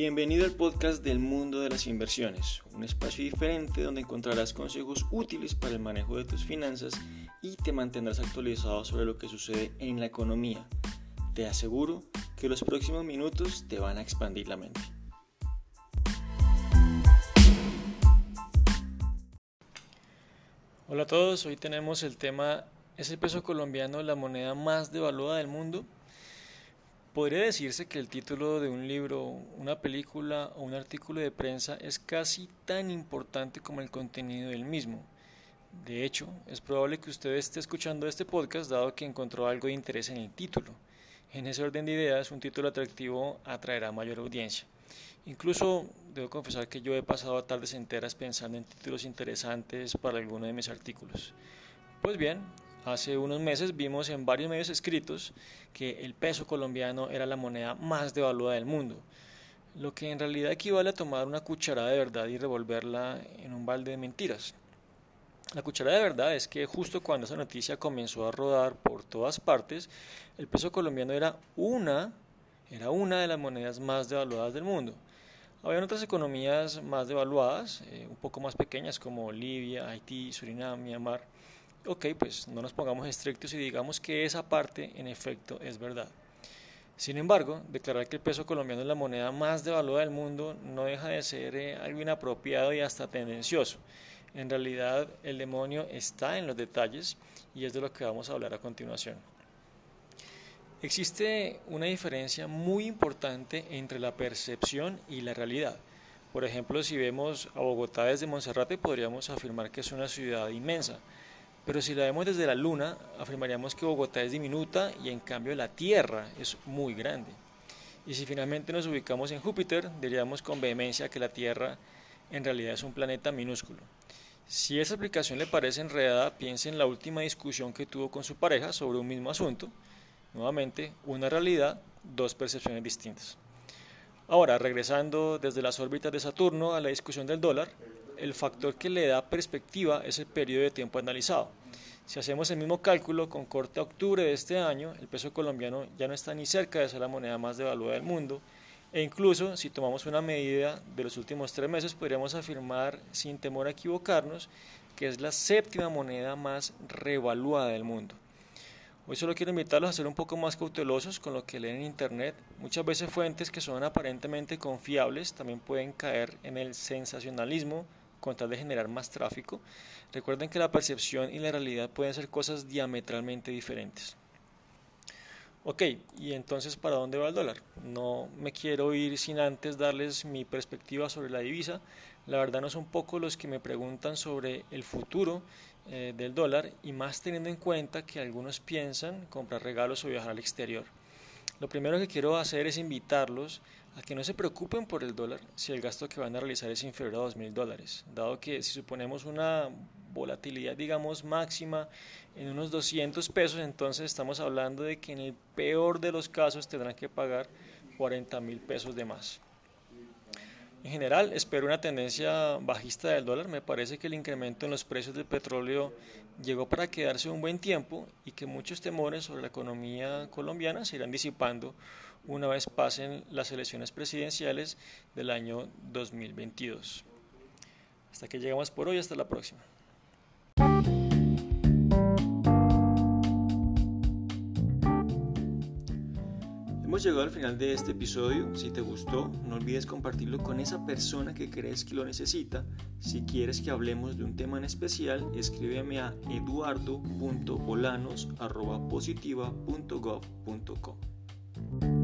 Bienvenido al podcast del mundo de las inversiones, un espacio diferente donde encontrarás consejos útiles para el manejo de tus finanzas y te mantendrás actualizado sobre lo que sucede en la economía. Te aseguro que los próximos minutos te van a expandir la mente. Hola a todos, hoy tenemos el tema ¿Es el peso colombiano la moneda más devaluada del mundo? Podría decirse que el título de un libro, una película o un artículo de prensa es casi tan importante como el contenido del mismo. De hecho, es probable que usted esté escuchando este podcast dado que encontró algo de interés en el título. En ese orden de ideas, un título atractivo atraerá mayor audiencia. Incluso debo confesar que yo he pasado tardes enteras pensando en títulos interesantes para alguno de mis artículos. Pues bien, Hace unos meses vimos en varios medios escritos que el peso colombiano era la moneda más devaluada del mundo, lo que en realidad equivale a tomar una cucharada de verdad y revolverla en un balde de mentiras. La cucharada de verdad es que justo cuando esa noticia comenzó a rodar por todas partes, el peso colombiano era una, era una de las monedas más devaluadas del mundo. Había otras economías más devaluadas, eh, un poco más pequeñas como Libia, Haití, Surinam, Myanmar, ok, pues no nos pongamos estrictos y digamos que esa parte en efecto es verdad. Sin embargo, declarar que el peso colombiano es la moneda más devaluada del mundo no deja de ser eh, algo inapropiado y hasta tendencioso. En realidad, el demonio está en los detalles y es de lo que vamos a hablar a continuación. Existe una diferencia muy importante entre la percepción y la realidad. Por ejemplo, si vemos a Bogotá desde Monserrate, podríamos afirmar que es una ciudad inmensa pero si la vemos desde la Luna, afirmaríamos que Bogotá es diminuta y en cambio la Tierra es muy grande. Y si finalmente nos ubicamos en Júpiter, diríamos con vehemencia que la Tierra en realidad es un planeta minúsculo. Si esa explicación le parece enredada, piense en la última discusión que tuvo con su pareja sobre un mismo asunto. Nuevamente, una realidad, dos percepciones distintas. Ahora, regresando desde las órbitas de Saturno a la discusión del dólar, el factor que le da perspectiva es el periodo de tiempo analizado. Si hacemos el mismo cálculo con corte a octubre de este año, el peso colombiano ya no está ni cerca de ser la moneda más devaluada del mundo, e incluso si tomamos una medida de los últimos tres meses, podríamos afirmar sin temor a equivocarnos que es la séptima moneda más revaluada del mundo. Hoy solo quiero invitarlos a ser un poco más cautelosos con lo que leen en Internet. Muchas veces fuentes que son aparentemente confiables también pueden caer en el sensacionalismo con tal de generar más tráfico. Recuerden que la percepción y la realidad pueden ser cosas diametralmente diferentes. Ok, y entonces ¿para dónde va el dólar? No me quiero ir sin antes darles mi perspectiva sobre la divisa. La verdad no son pocos los que me preguntan sobre el futuro eh, del dólar y más teniendo en cuenta que algunos piensan comprar regalos o viajar al exterior. Lo primero que quiero hacer es invitarlos a que no se preocupen por el dólar si el gasto que van a realizar es inferior a 2 mil dólares, dado que si suponemos una volatilidad, digamos, máxima en unos 200 pesos, entonces estamos hablando de que en el peor de los casos tendrán que pagar 40 mil pesos de más. En general, espero una tendencia bajista del dólar. Me parece que el incremento en los precios del petróleo llegó para quedarse un buen tiempo y que muchos temores sobre la economía colombiana se irán disipando una vez pasen las elecciones presidenciales del año 2022. Hasta que llegamos por hoy, hasta la próxima. Hemos llegado al final de este episodio. Si te gustó, no olvides compartirlo con esa persona que crees que lo necesita. Si quieres que hablemos de un tema en especial, escríbeme a eduardo.bolanos.positiva.gov.co.